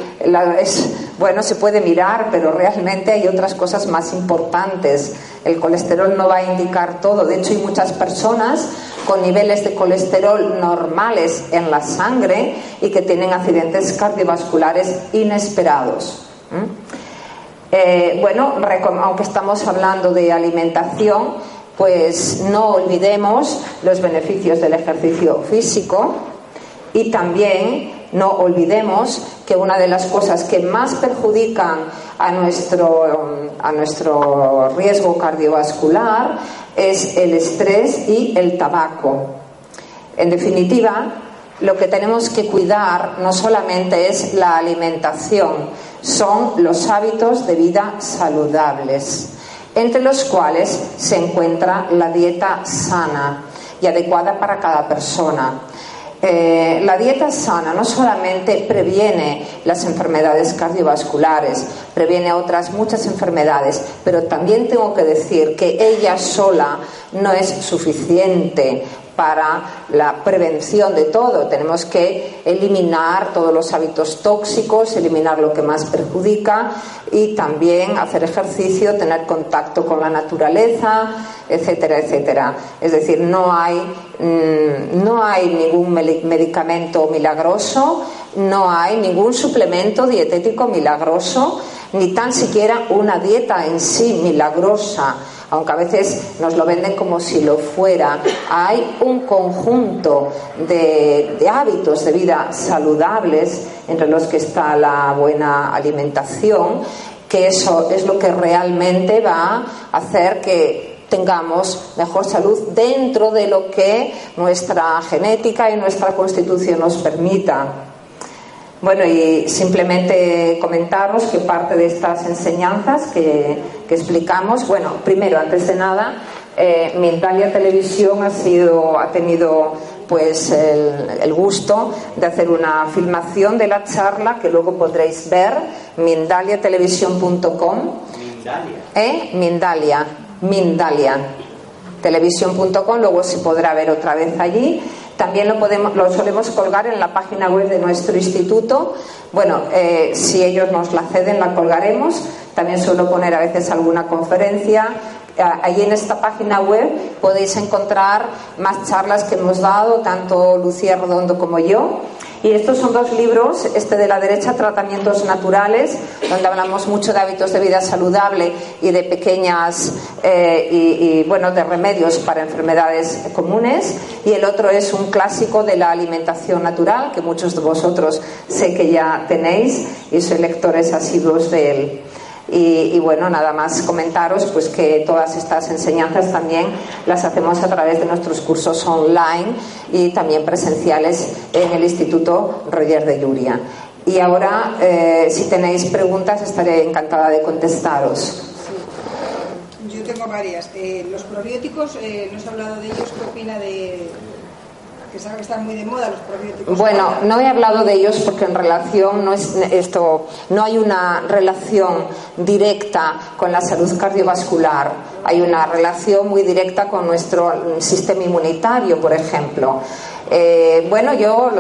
bueno, se puede mirar, pero realmente hay otras cosas más importantes. El colesterol no va a indicar todo. De hecho, hay muchas personas con niveles de colesterol normales en la sangre y que tienen accidentes cardiovasculares inesperados. Eh, bueno, aunque estamos hablando de alimentación, pues no olvidemos los beneficios del ejercicio físico y también no olvidemos que una de las cosas que más perjudican a nuestro, a nuestro riesgo cardiovascular es el estrés y el tabaco. En definitiva, lo que tenemos que cuidar no solamente es la alimentación, son los hábitos de vida saludables, entre los cuales se encuentra la dieta sana y adecuada para cada persona. Eh, la dieta sana no solamente previene las enfermedades cardiovasculares, previene otras muchas enfermedades, pero también tengo que decir que ella sola no es suficiente para la prevención de todo. Tenemos que eliminar todos los hábitos tóxicos, eliminar lo que más perjudica y también hacer ejercicio, tener contacto con la naturaleza, etcétera, etcétera. Es decir, no hay, mm, no hay ningún medicamento milagroso, no hay ningún suplemento dietético milagroso, ni tan siquiera una dieta en sí milagrosa aunque a veces nos lo venden como si lo fuera, hay un conjunto de, hábitos de vida saludables, entre los que está la buena alimentación, que eso es lo que realmente va a hacer que tengamos mejor salud dentro de lo que nuestra genética y nuestra constitución nos permita. Bueno, y simplemente comentaros que parte de estas enseñanzas que, explicamos, bueno, primero, antes de nada, eh, Mindalia Televisión ha sido, ha tenido pues el, gusto de hacer una filmación de la charla que luego podréis ver, mindaliatelevisión.com. Mindalia. ¿Eh? Mindalia, Mindalia. Televisión.com, luego se podrá ver otra vez allí. También lo, podemos, lo solemos colgar en la página web de nuestro instituto. Bueno, eh, si ellos nos la ceden, la colgaremos. También suelo poner a veces alguna conferencia Ahí en esta página web podéis encontrar más charlas que hemos dado, tanto Lucía Redondo como yo. Y estos son dos libros, este de la derecha, Tratamientos Naturales, donde hablamos mucho de hábitos de vida saludable y de pequeñas, eh, y, bueno, de remedios para enfermedades comunes. Y el otro es un clásico de la alimentación natural, que muchos de vosotros sé que ya tenéis y sois lectores asiduos de él. Y, bueno, nada más comentaros pues que todas estas enseñanzas también las hacemos a través de nuestros cursos online y también presenciales en el Instituto Roger de Lluvia. Y ahora, eh, si tenéis preguntas, estaré encantada de contestaros. Yo tengo varias. Eh, los probióticos, eh, ¿no has hablado de ellos? ¿Qué opina de, que están muy de moda los probióticos. Bueno, no he hablado de ellos porque en relación no es esto, no hay una relación directa con la salud cardiovascular. Hay una relación muy directa con nuestro sistema inmunitario, por ejemplo. Eh, bueno, yo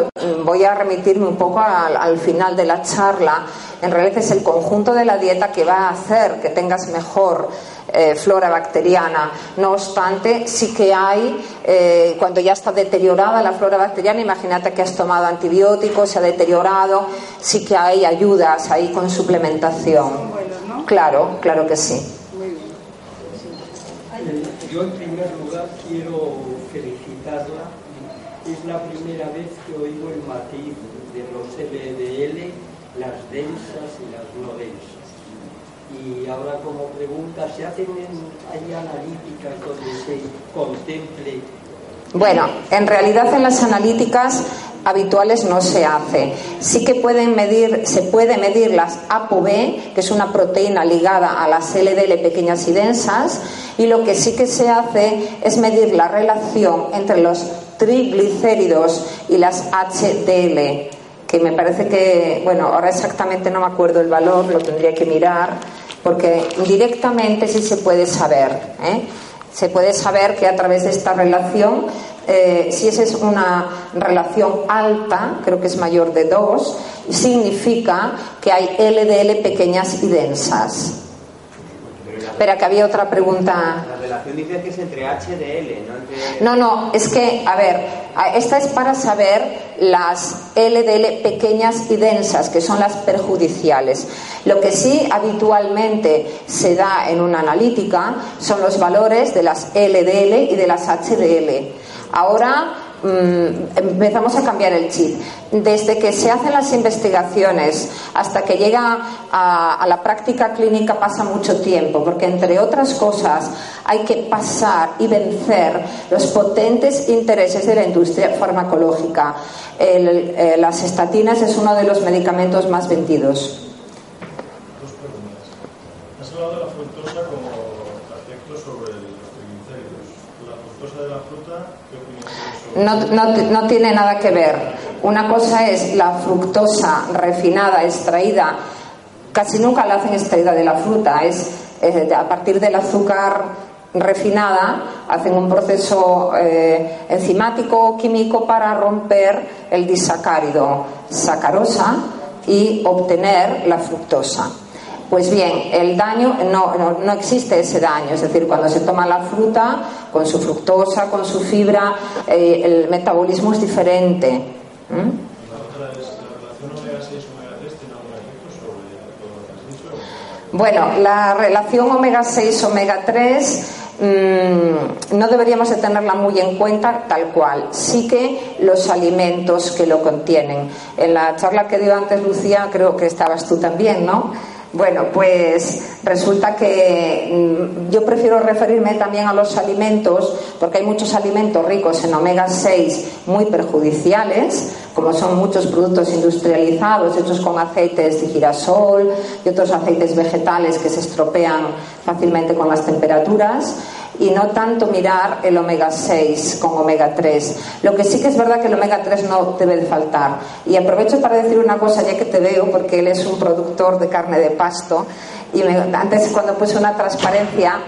voy a remitirme un poco al, final de la charla. En realidad es el conjunto de la dieta que va a hacer que tengas mejor eh, flora bacteriana. No obstante, sí que hay, eh, cuando ya está deteriorada la flora bacteriana, imagínate que has tomado antibióticos, se ha deteriorado, sí que hay ayudas ahí con suplementación. Claro, claro que sí. Yo en primer lugar quiero felicitarla. Es la primera vez que oigo el matiz de los LDL, las densas y las no densas y ahora como pregunta, ¿se hacen hay analíticas donde se contemple? Bueno, en realidad en las analíticas habituales no se hace. Sí que pueden medir, se puede medir las ApoB, que es una proteína ligada a las LDL pequeñas y densas, y lo que sí que se hace es medir la relación entre los triglicéridos y las HDL, que me parece que, bueno, ahora exactamente no me acuerdo el valor, lo tendría que mirar porque directamente sí se puede saber. ¿eh? Se puede saber que a través de esta relación, eh, si esa es una relación alta, creo que es mayor de 2, significa que hay LDL pequeñas y densas. Espera, que había otra pregunta. Dice que es entre HDL, no entre... No, no, es que, a ver, esta es para saber las LDL pequeñas y densas, que son las perjudiciales. Lo que sí habitualmente se da en una analítica son los valores de las LDL y de las HDL. Ahora Mm, empezamos a cambiar el chip. Desde que se hacen las investigaciones hasta que llega a, la práctica clínica pasa mucho tiempo, porque entre otras cosas hay que pasar y vencer los potentes intereses de la industria farmacológica. Eh, las estatinas es uno de los medicamentos más vendidos. Has hablado de la fructosa como efecto sobre los triglicéridos. ¿La fructosa de la fruta qué opinión no, no, tiene nada que ver. Una cosa es la fructosa refinada, extraída, casi nunca la hacen extraída de la fruta, es a partir del azúcar refinada, hacen un proceso eh, enzimático químico para romper el disacárido sacarosa y obtener la fructosa. Pues bien, el daño, no, no, existe ese daño, es decir, cuando se toma la fruta con su fructosa, con su fibra, eh, el metabolismo es diferente. Bueno, la relación omega 6 omega 3 mm, no deberíamos de tenerla muy en cuenta tal cual. Sí que los alimentos que lo contienen. En la charla que dio antes Lucía, creo que estabas tú también, ¿no? Bueno, pues resulta que mm, yo prefiero referirme también a los alimentos, porque hay muchos alimentos ricos en omega 6 muy perjudiciales, como son muchos productos industrializados hechos con aceites de girasol y otros aceites vegetales que se estropean fácilmente con las temperaturas y no tanto mirar el omega 6 con omega 3. Lo que sí que es verdad que el omega 3 no debe de faltar. Y aprovecho para decir una cosa, ya que te veo, porque él es un productor de carne de pasto, y antes cuando puse una transparencia,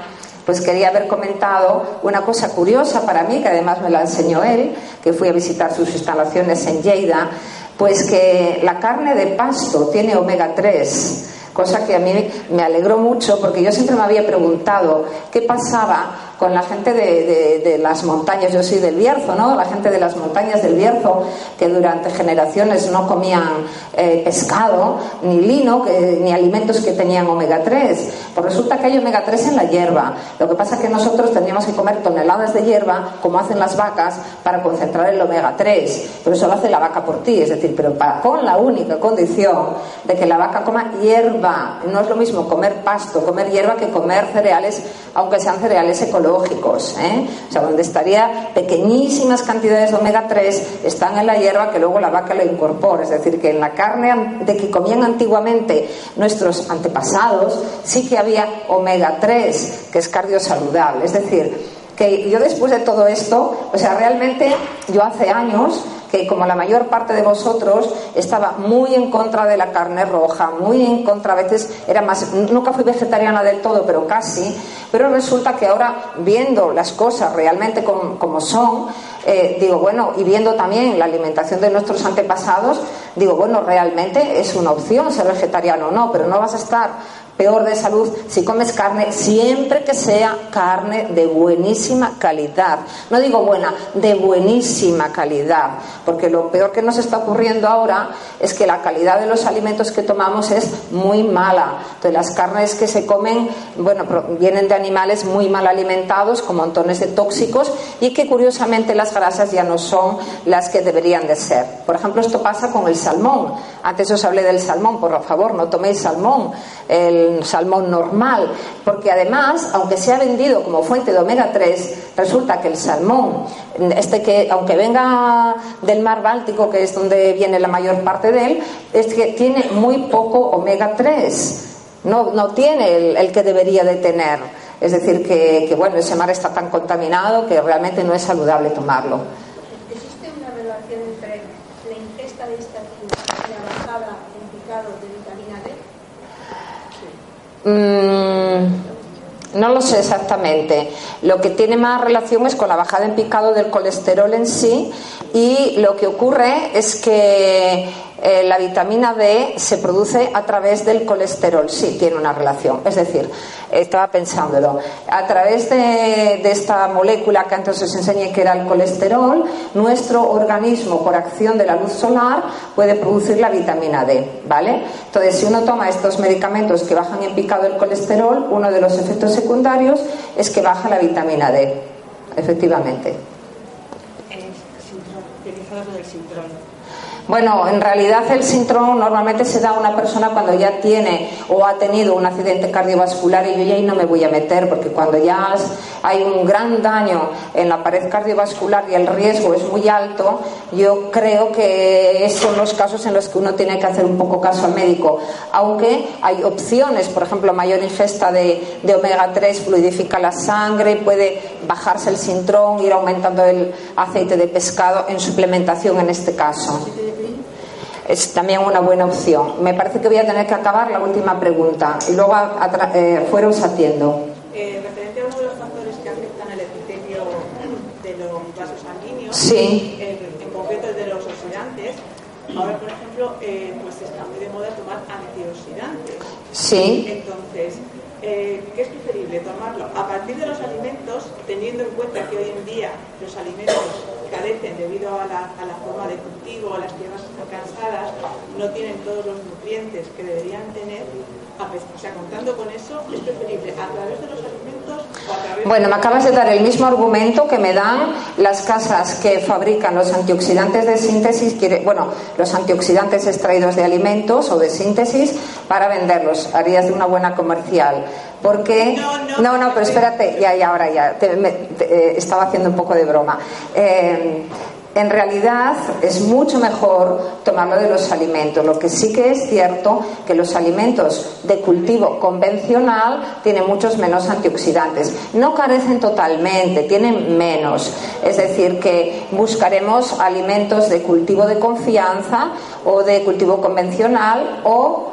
pues quería haber comentado una cosa curiosa para mí, que además me la enseñó él, que fui a visitar sus instalaciones en Lleida, pues que la carne de pasto tiene omega 3 cosa que a mí me alegró mucho porque yo siempre me había preguntado qué pasaba con la gente de, las montañas, yo soy del Bierzo, ¿no? La gente de las montañas del Bierzo que durante generaciones no comían eh, pescado, ni lino, ni alimentos que tenían omega 3. Pues resulta que hay omega 3 en la hierba. Lo que pasa es que nosotros tendríamos que comer toneladas de hierba, como hacen las vacas, para concentrar el omega 3. Pero eso lo hace la vaca por ti, es decir, pero con la única condición de que la vaca coma hierba. No es lo mismo comer pasto, comer hierba que comer cereales, aunque sean cereales ecológicos ¿eh? O sea, donde estaría pequeñísimas cantidades de omega 3 están en la hierba que luego la vaca lo incorpora. Es decir, que en la carne de que comían antiguamente nuestros antepasados sí que había omega 3, que es cardiosaludable. Es decir, que yo después de todo esto, o sea, realmente yo hace años que como la mayor parte de vosotros estaba muy en contra de la carne roja, muy en contra, a veces era más, nunca fui vegetariana del todo, pero casi, pero resulta que ahora viendo las cosas realmente como, son, eh, digo, bueno, y viendo también la alimentación de nuestros antepasados, digo, bueno, realmente es una opción ser vegetariano o no, pero no vas a estar peor de salud si comes carne, siempre que sea carne de buenísima calidad. No digo buena, de buenísima calidad, porque lo peor que nos está ocurriendo ahora es que la calidad de los alimentos que tomamos es muy mala. Entonces las carnes que se comen, bueno, vienen de animales muy mal alimentados, con montones de tóxicos, y que curiosamente las grasas ya no son las que deberían de ser. Por ejemplo, esto pasa con el salmón. Antes os hablé del salmón, por favor, no toméis salmón. Salmón normal, porque además, aunque sea vendido como fuente de omega 3, resulta que el salmón, este que aunque venga del mar Báltico, que es donde viene la mayor parte de él, es que tiene muy poco omega 3. No, no tiene el, que debería de tener. Es decir, que, que bueno, ese mar está tan contaminado que realmente no es saludable tomarlo. ¿Existe una relación entre la ingesta de esta y la bajada en picado de Mm, no lo sé exactamente. Lo que tiene más relación es con la bajada en picado del colesterol en sí y lo que ocurre es que eh, la vitamina D se produce a través del colesterol. Sí, tiene una relación. Es decir, estaba pensándolo. A través de, esta molécula que antes os enseñé que era el colesterol, nuestro organismo, por acción de la luz solar, puede producir la vitamina D. ¿Vale? Entonces, si uno toma estos medicamentos que bajan en picado el colesterol, uno de los efectos secundarios es que baja la vitamina D. Efectivamente. Bueno, en realidad el síndrome normalmente se da a una persona cuando ya tiene o ha tenido un accidente cardiovascular y yo ya ahí no me voy a meter porque cuando ya hay un gran daño en la pared cardiovascular y el riesgo es muy alto, yo creo que son los casos en los que uno tiene que hacer un poco caso al médico. Aunque hay opciones, por ejemplo, mayor ingesta de, omega 3 fluidifica la sangre, puede bajarse el sintrón, ir aumentando el aceite de pescado en suplementación en este caso es también una buena opción. Me parece que voy a tener que acabar la última pregunta y luego eh, atiendo. Eh, referente a uno de los factores que afectan el epitelio de los vasos sanguíneos, sí. en, concreto el de los oxidantes, ahora por ejemplo eh, pues está muy de moda tomar antioxidantes. Sí. Entonces, eh, ¿qué es preferible tomarlo a partir de los alimentos, teniendo en cuenta que hoy en día los alimentos carecen debido a la, a la forma de cultivo, a las tierras cansadas, no tienen todos los nutrientes que deberían tener? O sea, contando con eso, ¿es preferible a través de los alimentos o a través Bueno, me acabas de dar el mismo argumento que me dan las casas que fabrican los antioxidantes de síntesis, bueno, los antioxidantes extraídos de alimentos o de síntesis para venderlos. Harías de una buena comercial. Porque. No, no, pero espérate, ya, ya, ahora ya. Eh, estaba haciendo un poco de broma. Eh, en realidad es mucho mejor tomarlo de los alimentos. Lo que sí que es cierto que los alimentos de cultivo convencional tienen muchos menos antioxidantes. No carecen totalmente, tienen menos. Es decir, que buscaremos alimentos de cultivo de confianza o de cultivo convencional o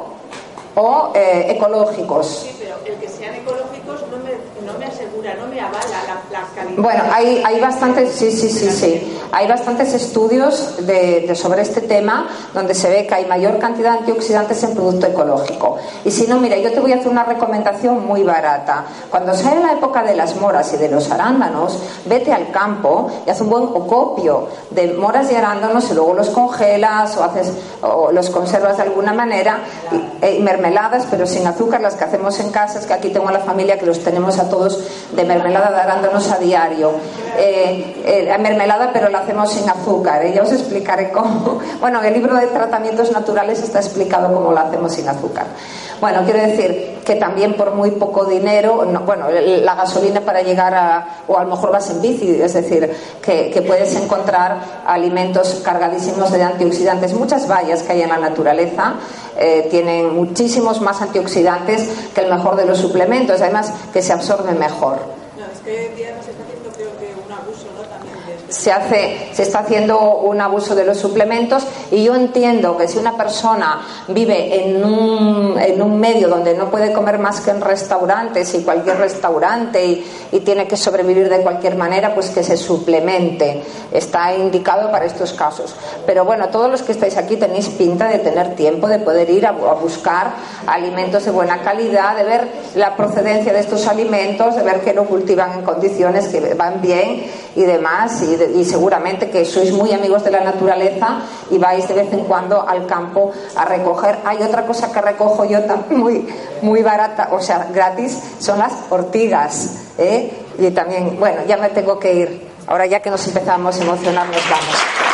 o eh, ecológicos. Sí, pero el que sean ecológicos no me, no me asegura, no me avala la, Bueno, hay, hay bastantes, sí, sí, sí, sí. Hay bastantes estudios de, sobre este tema donde se ve que hay mayor cantidad de antioxidantes en producto ecológico. Y si no, mira, yo te voy a hacer una recomendación muy barata. Cuando sea la época de las moras y de los arándanos, vete al campo y haz un buen ocopio de moras y arándanos y luego los congelas o haces o los conservas de alguna manera y, y mermeladas, pero sin azúcar, las que hacemos en casa, es que aquí tengo a la familia que los tenemos a todos de mermelada de arándanos a diario. Eh, eh, la mermelada, pero la hacemos sin azúcar. Ya os explicaré cómo. (laughs) Bueno, en el libro de tratamientos naturales está explicado cómo lo hacemos sin azúcar. Bueno, quiero decir que también por muy poco dinero, no, bueno, la gasolina para llegar a, o a lo mejor vas en bici, es decir, que, que puedes encontrar alimentos cargadísimos de antioxidantes. Muchas bayas que hay en la naturaleza eh, tienen muchísimos más antioxidantes que el mejor de los suplementos, además que se absorben mejor. No, es que hoy en día nos está haciendo creo que un abuso, ¿no? También de este se hace se está haciendo un abuso de los suplementos y yo entiendo que si una persona vive en un, en un medio donde no puede comer más que en restaurantes y cualquier restaurante y, tiene que sobrevivir de cualquier manera pues que se suplemente. Está indicado para estos casos. Pero bueno todos los que estáis aquí tenéis pinta de tener tiempo de poder ir a, a buscar alimentos de buena calidad de ver la procedencia de estos alimentos de ver que lo cultivan en condiciones que van bien y demás y, de- y seguramente que sois muy amigos de la naturaleza y vais de vez en cuando al campo a recoger. Hay otra cosa que recojo yo también (laughs) muy, muy barata, o sea, gratis, son las ortigas. ¿eh? Y también, bueno, ya me tengo que ir. Ahora ya que nos empezamos a emocionar, nos vamos.